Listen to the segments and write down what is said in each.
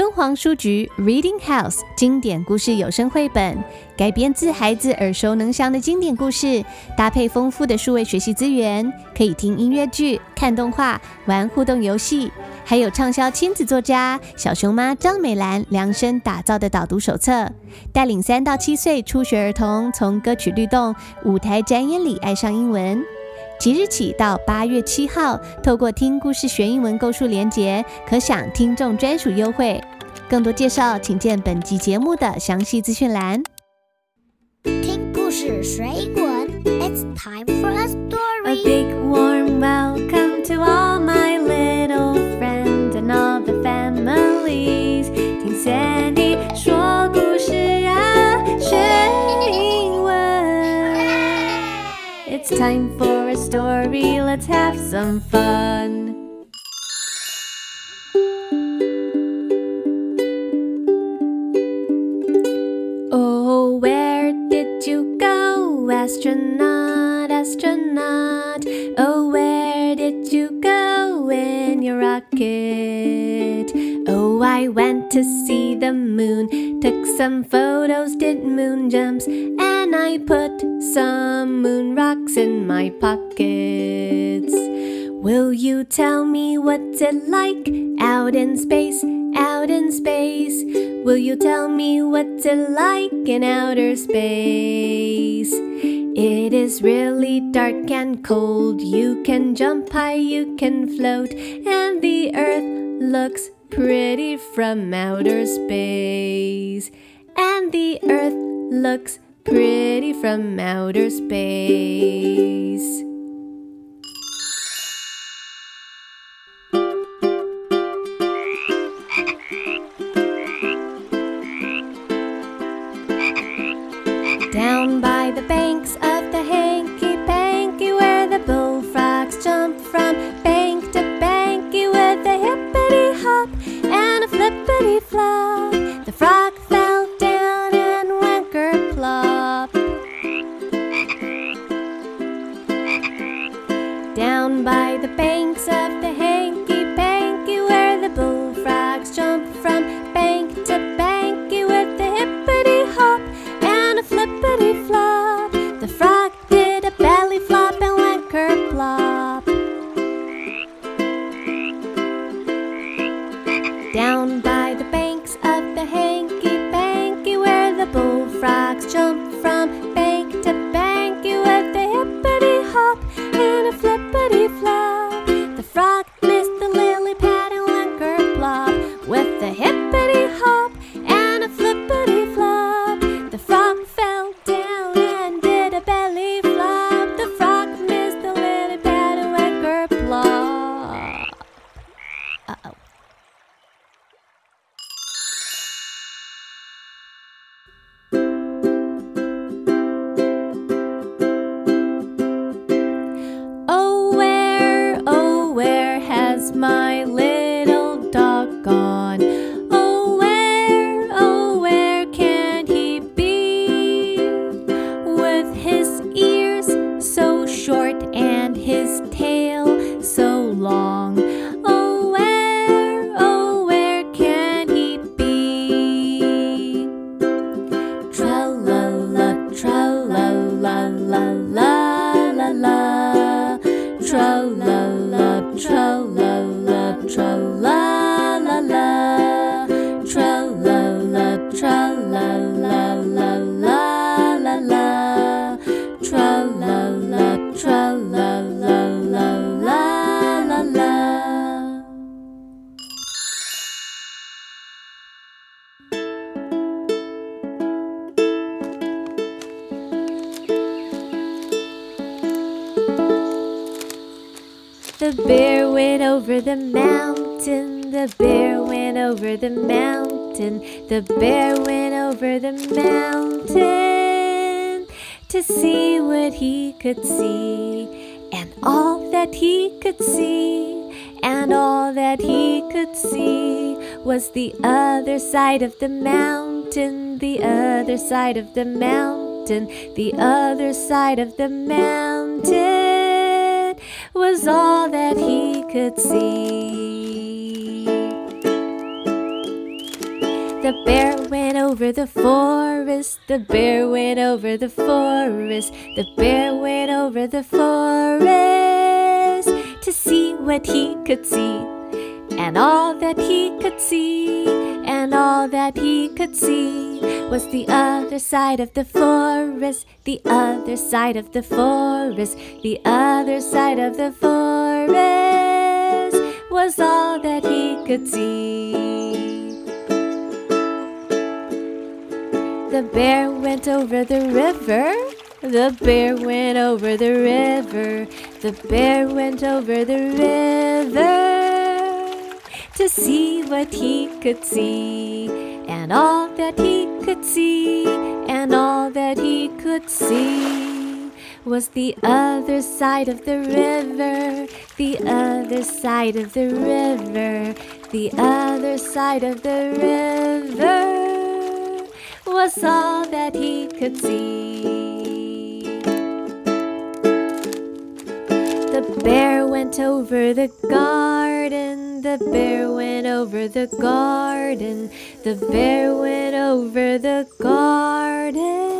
敦煌书局 Reading House 经典故事有声绘本，改编自孩子耳熟能详的经典故事，搭配丰富的数位学习资源，可以听音乐剧、看动画、玩互动游戏，还有畅销亲子作家小熊妈张美兰量身打造的导读手册，带领三到七岁初学儿童从歌曲律动、舞台展演里爱上英文。即日起到八月七号，透过听故事学英文购书连结，可享听众专属优惠。更多介绍，请见本集节目的详细资讯栏。听故事学英文，It's time for a A story. big warm welcome to all my little friends and all the families。听 Sandy 说故事啊，学英文。It's time for a story. Let's have some fun. Oh, where did you go, astronaut, astronaut? Oh, to see the moon, took some photos, did moon jumps, and I put some moon rocks in my pockets. Will you tell me what's it like out in space, out in space? Will you tell me what's it like in outer space? It is really dark and cold. You can jump high, you can float, and the earth looks pretty from outer space. And the earth looks pretty from outer space. Down by the banks the mountain. The bear went over the mountain. The bear went over the mountain to see what he could see. And all that he could see, and all that he could see was the other side of the mountain, the other side of the mountain, the other side of the mountain was all that he could see. The bear went over the forest. The bear went over the forest. The bear went over the forest to see what he could see. And all that he could see, and all that he could see was the other side of the forest, the other side of the forest, the other side of the forest was all that he could see. The bear went over the river. The bear went over the river. The bear went over the river to see what he could see. And all that he could see, and all that he could see was the other side of the river, the other side of the river, the other side of the river was all that he could see. The bear went over the garden, the bear went over the garden, the bear went over the garden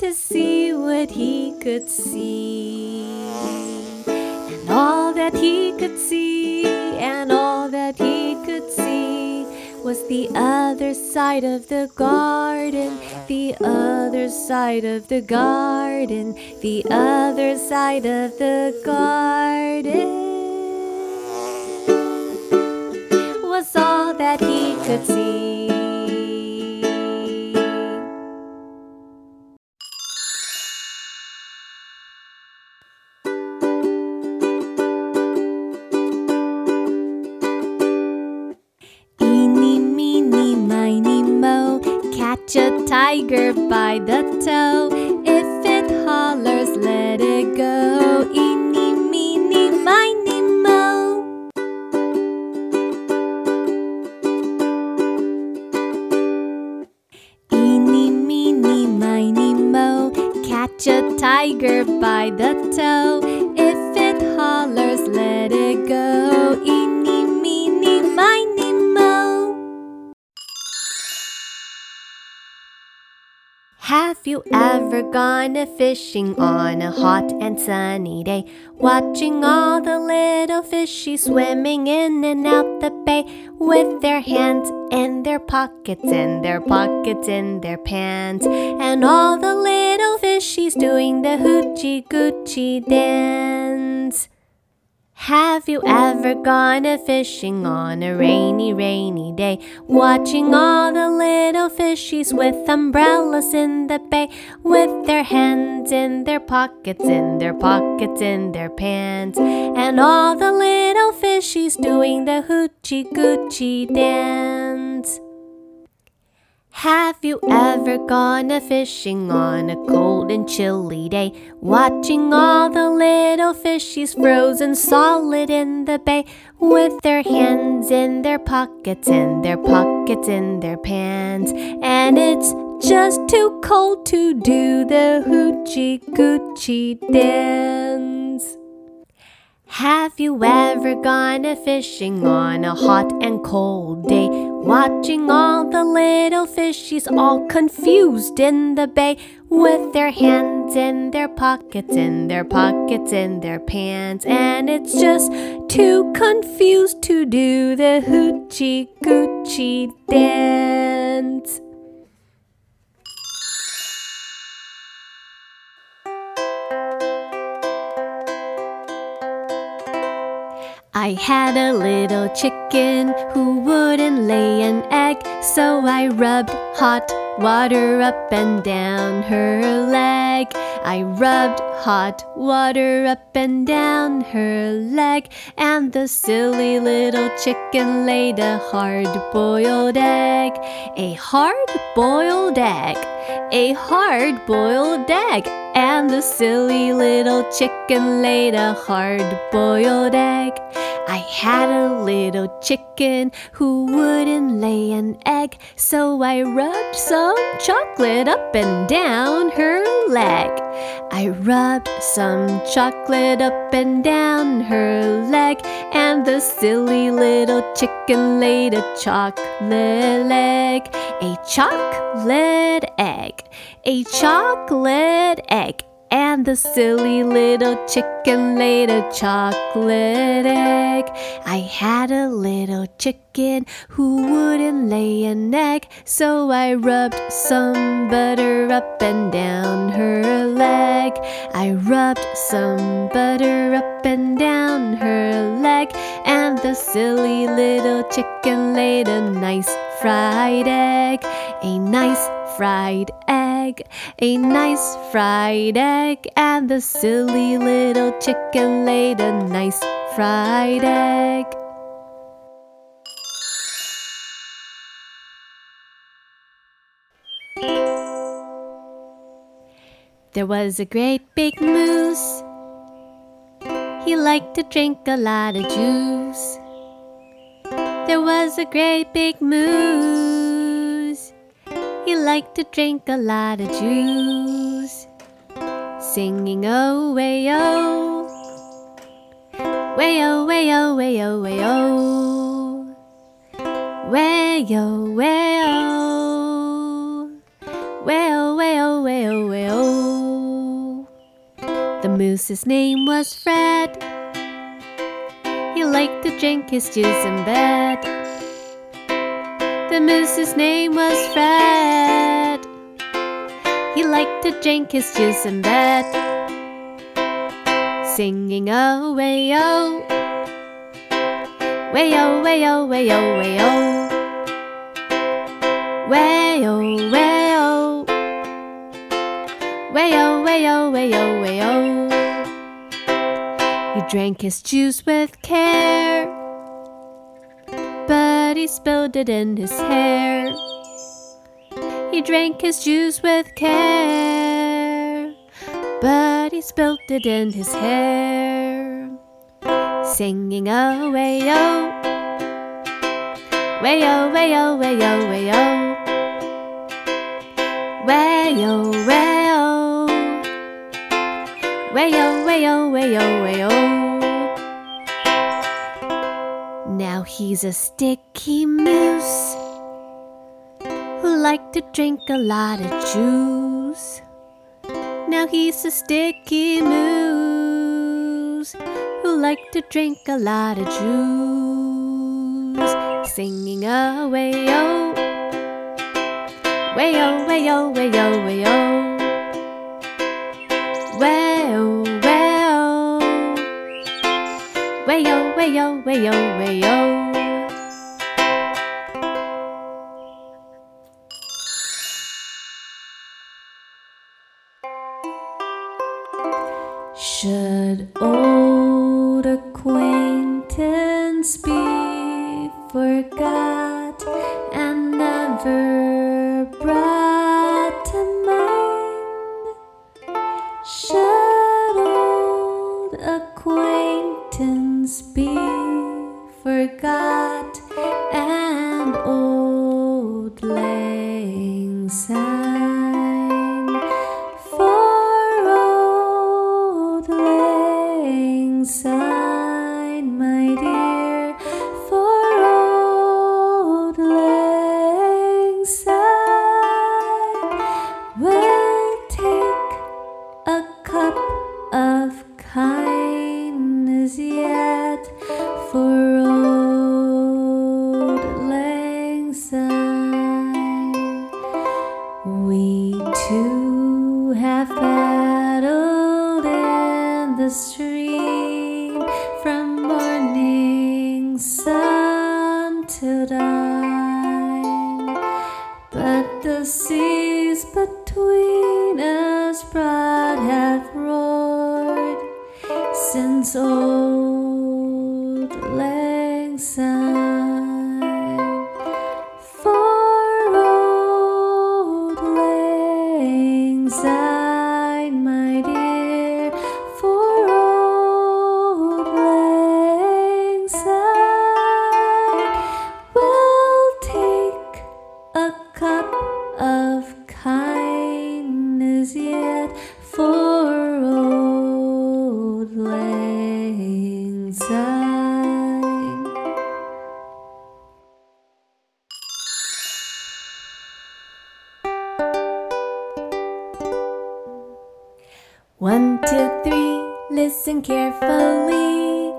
to see what he could see. And all that he could see, and all that he could see was the other side of the garden, the other side of the garden, the other side of the garden was all that he could see. Eeny, meeny, miny. Catch a tiger by the toe. A tiger by the toe. You ever gone a fishing on a hot and sunny day? Watching all the little fishies swimming in and out the bay with their hands in their pockets and their pockets in their pants, and all the little fishies doing the hoochie coochie dance. Have you ever gone a fishing on a rainy, rainy day? Watching all the little fishies with umbrellas in the bay, with their hands in their pockets, in their pockets, in their pants, and all the little fishies doing the hoochie coochie dance. Have you ever gone a fishing on a cold and chilly day? Watching all the little fishies frozen solid in the bay with their hands in their pockets and their pockets in their pants. And it's just too cold to do the hoochie coochie dance. Have you ever gone a fishing on a hot and cold day? Watching all the little fishies all confused in the bay with their hands in their pockets, in their pockets, in their pants. And it's just too confused to do the hoochie coochie dance. I had a little chicken who wouldn't lay an egg, so I rubbed hot water up and down her leg. I rubbed hot water up and down her leg, and the silly little chicken laid a hard boiled egg. A hard boiled egg. A hard boiled egg. And the silly little chicken laid a hard boiled egg. I had a little chicken who wouldn't lay an egg, so I rubbed some chocolate up and down her leg. I rubbed some chocolate up and down her leg, and the silly little chicken laid a chocolate egg, a chocolate egg, a chocolate egg. And the silly little chicken laid a chocolate egg. I had a little chicken who wouldn't lay an egg, so I rubbed some butter up and down her leg. I rubbed some butter up and down her leg, and the silly little chicken laid a nice fried egg, a nice fried egg, a nice fried egg, and the silly little chicken laid a nice fried egg. There was a great big moose. He liked to drink a lot of juice. There was a great big moose. He liked to drink a lot of juice. Singing oh way oh. Way oh way oh way oh way oh. Way oh way oh. Way oh way oh way oh way oh. The moose's name was Fred. He liked to drink his juice in bed. The moose's name was Fred. He liked to drink his juice in bed. Singing oh oh. Way oh way oh way oh way oh. Way oh way oh. Way oh way oh way oh way oh. He drank his juice with care, but he spilled it in his hair. He drank his juice with care, but he spilled it in his hair. Singing oh way oh, way oh way oh way oh way oh, way oh way oh. Way oh, way oh, way oh, way oh. Now he's a sticky moose who liked to drink a lot of juice. Now he's a sticky moose who liked to drink a lot of juice. Singing oh, way oh, way oh, way oh, way oh, way oh. Way-oh, way-oh. Way-oh, way-oh, way-oh, way-oh. Should the seas between us broad have roared. Since old of kindness yet for auld lang syne. One, two, three, listen carefully.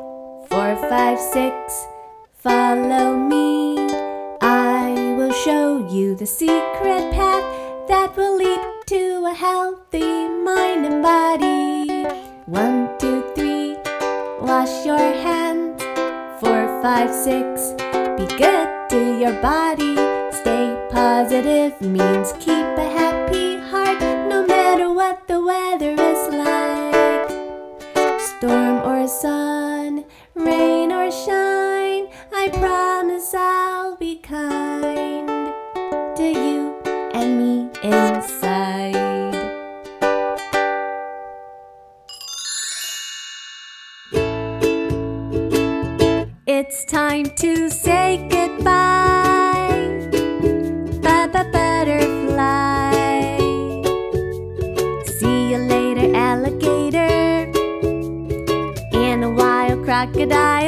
Four, five, six will lead to a healthy mind and body. One, two, three, wash your hands. Four, five, six, be good to your body. Stay positive means keep a happy heart no matter what the weather is like. Storm or sun, inside. It's time to say goodbye. Baba butterfly. See you later, alligator. And a wild crocodile.